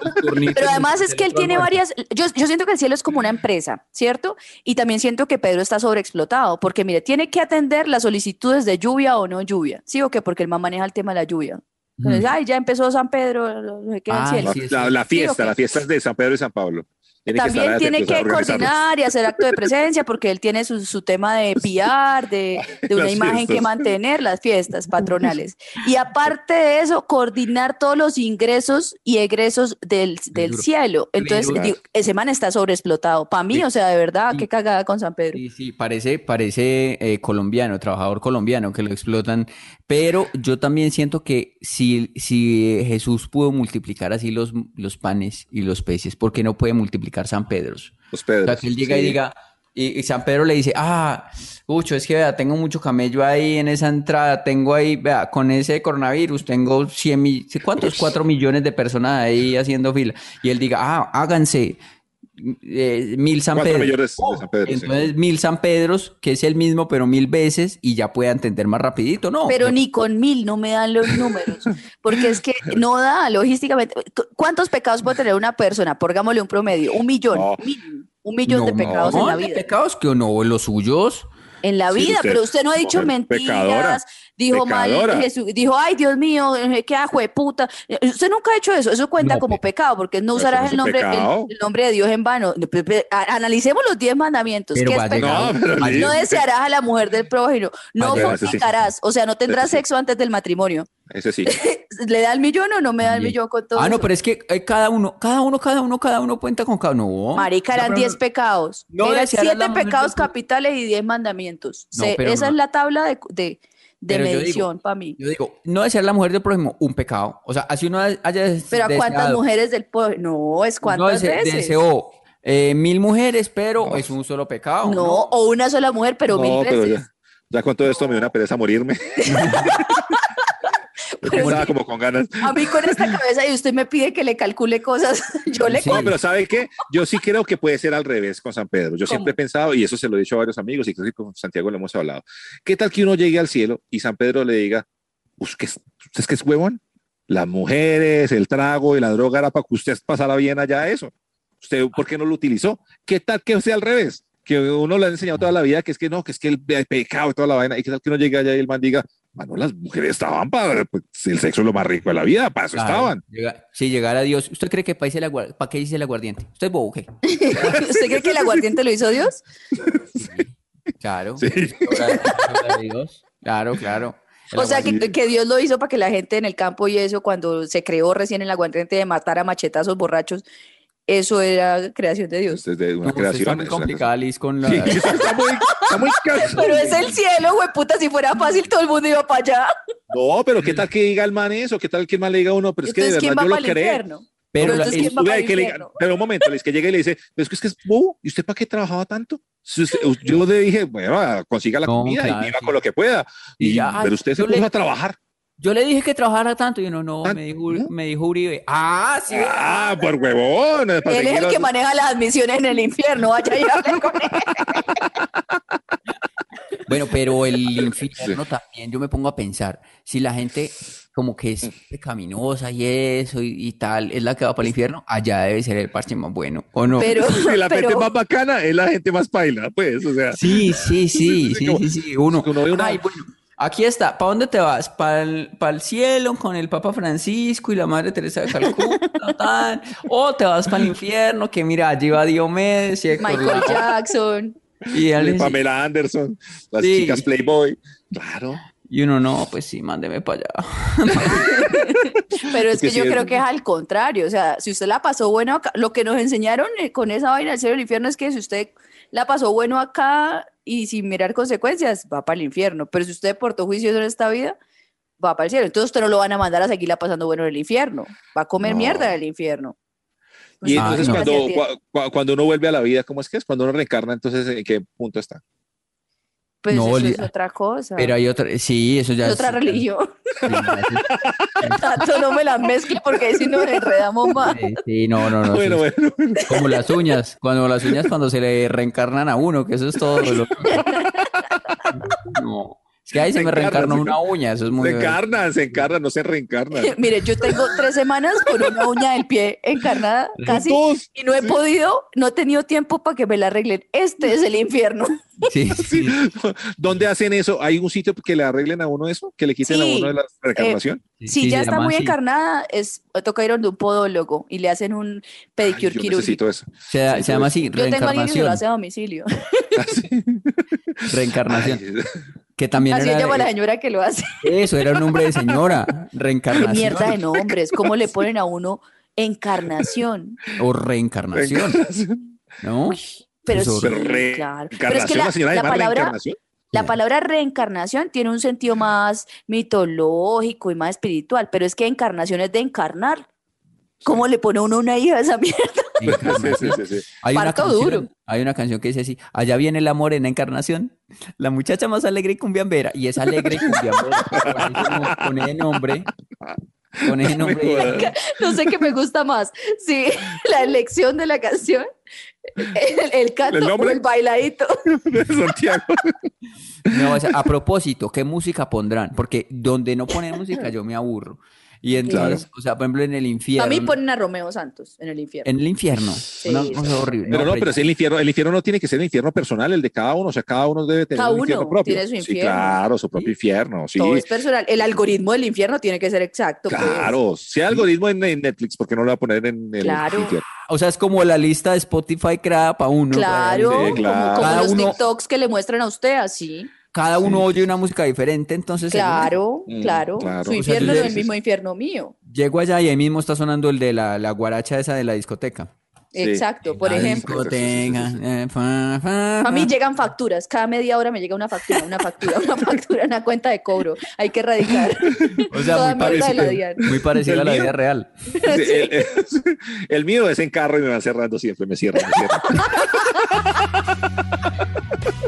Pero además es que él tiene varias, yo, yo siento que el cielo es como una empresa, ¿cierto? Y también siento que Pedro está sobreexplotado, porque mire, tiene que atender las solicitudes de lluvia o no lluvia, ¿sí o qué? Porque el man maneja el tema de la lluvia. Entonces, ay, ya empezó San Pedro, no sé qué, el cielo. sí, sí. La, la Sí, fiesta, ok. la fiesta es de San Pedro y San Pablo. Tiene que También estar tiene que coordinar y hacer acto de presencia porque él tiene su, su tema de PR, de, de una Las imagen que fiestas. mantener, las fiestas patronales. Y aparte de eso, coordinar todos los ingresos y egresos del, del cielo. Entonces, digo, ese man está sobreexplotado. Para mí, Sí. o sea, de verdad, Sí. qué cagada con San Pedro. Sí, sí, parece, parece eh, colombiano, trabajador colombiano que lo explotan, pero yo también siento que si, si Jesús pudo multiplicar así los, los panes y los peces, ¿por qué no puede multiplicar San Pedros? Los O Pedros. sea, que él llega y diga, y, y San Pedro le dice, ah, Ucho, es que vea, tengo mucho camello ahí en esa entrada, tengo ahí, vea, con ese coronavirus, tengo 100 mil, ¿cuántos? 4 millones de personas ahí haciendo fila. Y él diga, ah, háganse eh, mil San Pedro. millones de San Pedro. sí. Entonces, mil San Pedros, que es el mismo, pero mil veces, y ya puede entender más rapidito, ¿no? Pero ni con mil no me dan los números, porque es que no da logísticamente. ¿Cu- ¿Cuántos pecados puede tener una persona? Pongámosle un promedio, un millón, No. un millón de No, pecados en la de vida. pecados que no, los suyos. En la Sí, vida, usted- pero usted no ha dicho mujer pecadora, mentiras, dijo pecadora. mal, Jesús, dijo, ay Dios mío, qué ajo de puta. Usted nunca ha hecho eso, eso cuenta No, como pe- pecado, porque no usarás el nombre, el, nombre de Dios en vano. Analicemos los diez mandamientos. No, No desearás a la mujer del prójimo, no fornicarás, o sea, no tendrás sexo antes del matrimonio. Ese sí. ¿Le da el millón o no me da el Bien. millón con todo Ah, no, eso? pero es que eh, cada uno, cada uno, cada uno, cada uno cuenta con cada uno. Marica, eran No, pero 10 no- pecados. no eran desearás la 7 mujer pecados capitales y 10 mandamientos. No, Se- pero esa no. es la tabla de, de, medición para mí. Yo digo, no desear la mujer del prójimo, un pecado. O sea, así uno haya Pero ¿a cuántas deseado- mujeres del pueblo? No, es cuántas dese- veces. deseó eh, mil mujeres, pero es un solo pecado. no, ¿no? o una sola mujer, pero no, mil pero veces. ya, ya con todo esto me dio una pereza morirme. Pero Estaba como con ganas. A mí con esta cabeza y usted me pide que le calcule cosas, yo le Sí. No, pero ¿sabe qué? Yo sí creo que puede ser al revés con San Pedro. Yo ¿Cómo? siempre he pensado, y eso se lo he dicho a varios amigos, y creo que con Santiago lo hemos hablado. ¿Qué tal que uno llegue al cielo y San Pedro le diga, ¿usted es, usted es que es huevón? Las mujeres, el trago y la droga era para que usted pasara bien allá eso. ¿Usted por qué no lo utilizó? ¿Qué tal que sea al revés? Que uno le ha enseñado toda la vida que es que no, que es que el, pecado y toda la vaina. ¿Y qué tal que uno llegue allá y el man diga, mano, las mujeres estaban para, pues, el sexo es lo más rico de la vida, para eso Claro, estaban. llega- si llegara Dios, ¿usted cree que para, qué dice el aguardiente? ¿Usted es bobo, qué? ¿Usted cree que el aguardiente lo hizo Dios? Claro. Sí. Dios. Claro, claro. El O sea, que, que Dios lo hizo para que la gente en el campo y eso, cuando se creó recién el aguardiente de matar a machetazos borrachos, eso era creación de Dios. Es de una No, creación. está muy complicada, Liz, con la... Sí, está muy, está muy. Pero es el cielo, güey, puta, si fuera fácil todo el mundo iba para allá. No, pero ¿qué tal que diga el man eso? ¿Qué tal que el man le diga a uno? Pero es que de Entonces, ¿quién verdad yo lo creo. Pero Pero la- entonces, el- ¿quién va para Vea el que le- pero un momento, Liz, que llega y le dice, pero es que es que es bobo, ¿y usted para qué trabajaba tanto? Si usted- yo le dije, bueno, consiga la No, comida claro, y viva sí. con lo que pueda. Y Y, ya, pero usted se puso a trabajar. Yo le dije que trabajara tanto y no, no, ¿Tan- me dijo, me dijo Uribe. Ah, sí. Ah, por huevón. Él es el que maneja las admisiones en el infierno, vaya y hable con él. Bueno, pero el infierno también, yo me pongo a pensar, si la gente como que es pecaminosa y eso y, y tal, es la que va para el infierno, allá debe ser el parche más bueno, ¿o no? Pero, Sí, la gente pero- más bacana es la gente más paila, pues, o sea. Sí, sí, sí, sí, sí, sí, uno. uno ve una- Ay, bueno, aquí está, ¿para dónde te vas? ¿Para el, cielo con el Papa Francisco y la Madre Teresa de Calcuta? ¿O te vas para el infierno? Que mira, allí va Diomedes y Héctor Michael Jackson. y, Pamela Anderson, las Sí. chicas Playboy. Claro. y uno, no, pues sí, mándeme para allá. Pero es que yo sí, creo es- que es al contrario. O sea, si usted la pasó bueno acá, lo que nos enseñaron eh, con esa vaina del cielo y el infierno es que si usted la pasó bueno acá y sin mirar consecuencias, va para el infierno. Pero si usted portó juicios en esta vida, va para el cielo. Entonces usted no lo van a mandar a seguirla pasando bueno en el infierno. Va a comer No. mierda en el infierno. Y Ah, entonces no. cuando, cuando uno vuelve a la vida, ¿cómo es que es? Cuando uno reencarna, entonces ¿en qué punto está? Pues No, eso li- es otra cosa. Pero hay otra, sí, eso ya es es otra religión. Sí, Tanto no me la mezcle porque ahí sí nos enredamos más. Sí, sí, no, no, no. bueno, bueno, bueno. Como las uñas, cuando las uñas cuando se le reencarnan a uno, que eso es todo. lo- No, que ahí se Se me encarna, reencarnó se una uña, eso es muy... Se encarnan, se encarnan, no se reencarnan. Mire, yo tengo tres semanas con una uña del pie encarnada casi Dos. y no he podido, no he tenido tiempo para que me la arreglen. Este es el infierno. Sí, sí. ¿Dónde hacen eso? ¿Hay un sitio que le arreglen a uno eso? ¿Que le quiten a Sí. uno de la reencarnación? Sí, Si sí, ya está muy así. encarnada, es toca ir donde un podólogo y le hacen un Ay, pedicure yo quirúrgico. necesito eso. Se, se llama así, Yo tengo a alguien que lo reencarnación. hace a domicilio. Reencarnación. Ay, Que también Así era... llama la señora que lo hace. Eso, era un nombre de señora. Qué Reencarnación. mierda de nombres. ¿Cómo le ponen a uno encarnación? O reencarnación, ¿no? Pero Eso, sí, Pero claro. Pero es que palabra. La palabra reencarnación tiene un sentido más mitológico y más espiritual, pero es que encarnación es de encarnar. ¿Cómo le pone uno una hija a esa mierda? Sí, sí, sí, sí. Hay una, canción, duro. hay una canción que dice así, allá viene el amor en la encarnación, la muchacha más alegre y cumbiambera, y es alegre y cumbiambera, con ese nombre, con ese nombre, No sé qué me gusta más. Sí, la elección de la canción, el, el canto ¿El nombre? el bailadito. De Santiago. no, o sea, a propósito, ¿qué música pondrán? Porque donde no ponen música yo me aburro, y entonces, o sea, por ejemplo, en el infierno, A mí ponen a Romeo Santos en el infierno. en el infierno, una sí. cosa horrible, Pero no, hombre, pero es el infierno, el infierno no tiene que ser el infierno personal, el de cada uno, o sea, cada uno debe tener Cada un infierno uno propio. tiene su Sí, infierno. claro, su propio infierno, sí. Todo es personal. El algoritmo del infierno tiene que ser exacto. pues. Claro, si hay algoritmo en, en Netflix, ¿por qué no lo va a poner en el Claro. infierno? o sea, es como la lista de Spotify creada para uno, Claro, Sí, como- claro. como, Cada los uno- TikToks que le muestran a usted así. Cada uno oye una música diferente, entonces según- Claro, Mm, claro. claro. Su O sea, infierno es el mismo infierno mío. Llego allá y ahí mismo está sonando el de la, la guaracha esa de la discoteca. Sí. Exacto, por La ejemplo. discoteca, eh, fa, fa, A mí llegan facturas, cada media hora me llega una factura, una factura, una factura, una cuenta de cobro. Hay que erradicar. O sea, Toda muy parecido, muy parecido a ¿El la mío? vida real. Sí, el, el- el mío es en carro y me van cerrando siempre, me cierran, me cierran.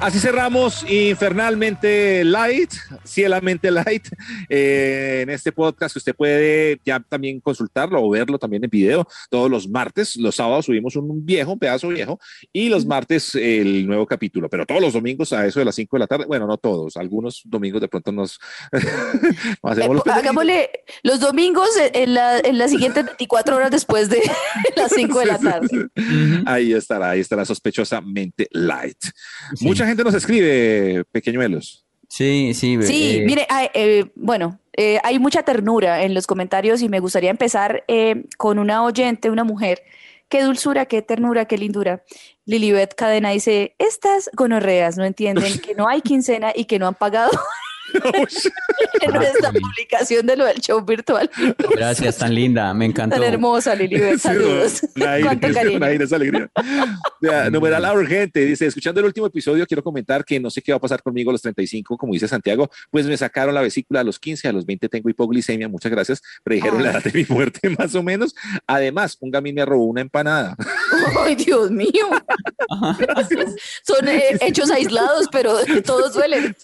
Así cerramos infernalmente light, cielamente light, eh, en este podcast que usted puede ya también consultarlo o verlo también en video todos los martes. Los sábados subimos un viejo, un pedazo viejo, y los martes el nuevo capítulo, pero todos los domingos a eso de las 5 de la tarde. Bueno, no todos, algunos domingos de pronto nos hacemos los Hagámosle los domingos en, la- en las siguientes 24 horas después de las 5 de la tarde. Ahí estará, ahí estará sospechosamente light. Mucha gente nos escribe, pequeñuelos. Sí, sí. Sí, eh, mire, hay, eh, bueno, eh, hay mucha ternura en los comentarios y me gustaría empezar eh, con una oyente, una mujer. Qué dulzura, qué ternura, qué lindura. Lilibet Cadena dice, estas gonorreas no entienden que no hay quincena y que no han pagado en nuestra publicación de lo del show virtual. Gracias, tan linda, me encantó. Tan hermosa, Lili. Saludos. Cuánto cariño. Una esa alegría. Numeral urgente. Dice, escuchando el último episodio, quiero comentar que no sé qué va a pasar conmigo a los 35, como dice Santiago, pues me sacaron la vesícula a los 15, a los 20 tengo hipoglicemia, muchas gracias. Predijeron la edad de mi muerte más o menos. Además, un gamín me robó una empanada. Ay, Dios mío. Son eh, hechos aislados, pero todos duelen.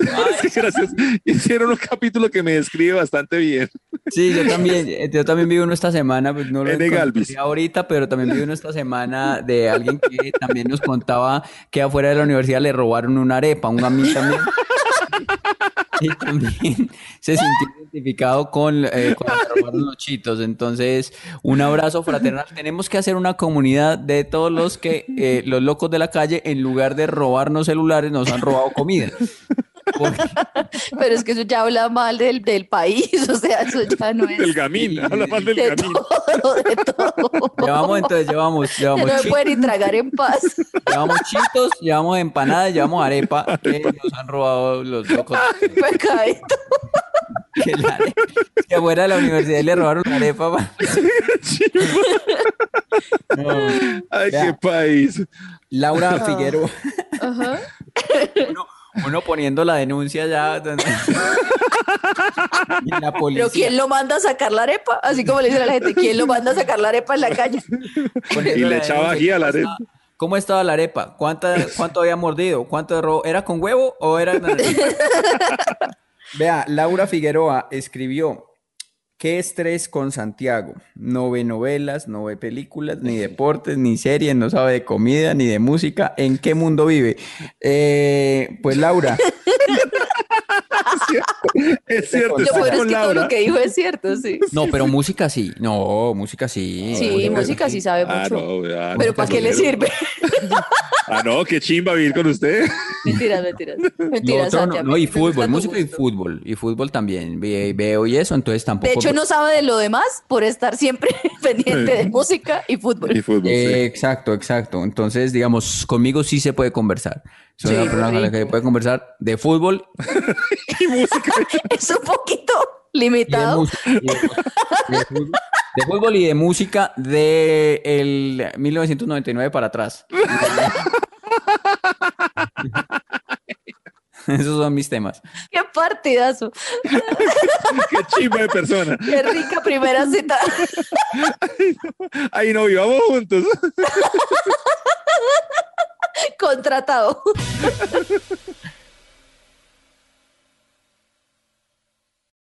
gracias. Hicieron un capítulo que me describe bastante bien. Sí, yo también, yo también vi uno esta semana, pues no lo. Galvis. ahorita, pero también vi uno esta semana de alguien que también nos contaba que afuera de la universidad le robaron una arepa, un gamín también. Y también se sintió identificado con, eh, los chitos. Entonces, un abrazo fraternal. Tenemos que hacer una comunidad de todos los que, eh, los locos de la calle, en lugar de robarnos celulares, nos han robado comida. Porque- Pero es que eso ya habla mal del, del país, o sea, eso ya no es Del gamín, habla más del de gamín. todo, de todo. Llevamos entonces, llevamos, Ya no llevamos, me pueden ni tragar en paz. llevamos chitos, llevamos empanadas, llevamos arepa, que nos han robado los locos. Pecadito. Que, la arepa- que afuera de la universidad le robaron la arepa. No. Ay, qué país. Laura Figueroa. Ajá. Uno, uno poniendo la denuncia ya. la policía. Pero ¿quién lo manda a sacar la arepa? Así como le dicen a la gente, ¿quién lo manda a sacar la arepa en la calle? Y le echaba ají a la ¿Cómo arepa. ¿Cómo estaba la arepa? ¿Cuánta, ¿Cuánto había mordido? ¿Cuánto de robo? ¿Era con huevo o era.? Vea, Laura Figueroa escribió. Qué estrés con Santiago. No ve novelas, no ve películas, ni deportes, ni series, no sabe de comida, ni de música. ¿En qué mundo vive? Eh, pues Laura, Es cierto, Lo peor es que todo lo que dijo es cierto, sí. no, pero música sí. No, música sí. Sí, música sí sabe Ah, mucho. no, ah, Pero ¿para qué le sirve? Ah, no, qué chimba vivir con usted. Mentiras, mentiras. Mentiras, no, no, y fútbol, música y fútbol. Y fútbol también. Ve- veo y eso, entonces tampoco. De hecho, no sabe de lo demás por estar siempre pendiente de música y fútbol. Y fútbol, Eh, sí. Exacto, exacto. Entonces, digamos, conmigo sí se puede conversar. Soy Sí, una persona con la que se puede conversar de fútbol Y música. Es un poquito y de, limitado. música, y de- de fútbol, de fútbol y de música de el 1999 para atrás. Esos son mis temas. Qué partidazo. Qué chimba de persona. Qué rica primera cita. Ahí no vivamos juntos. Contratado.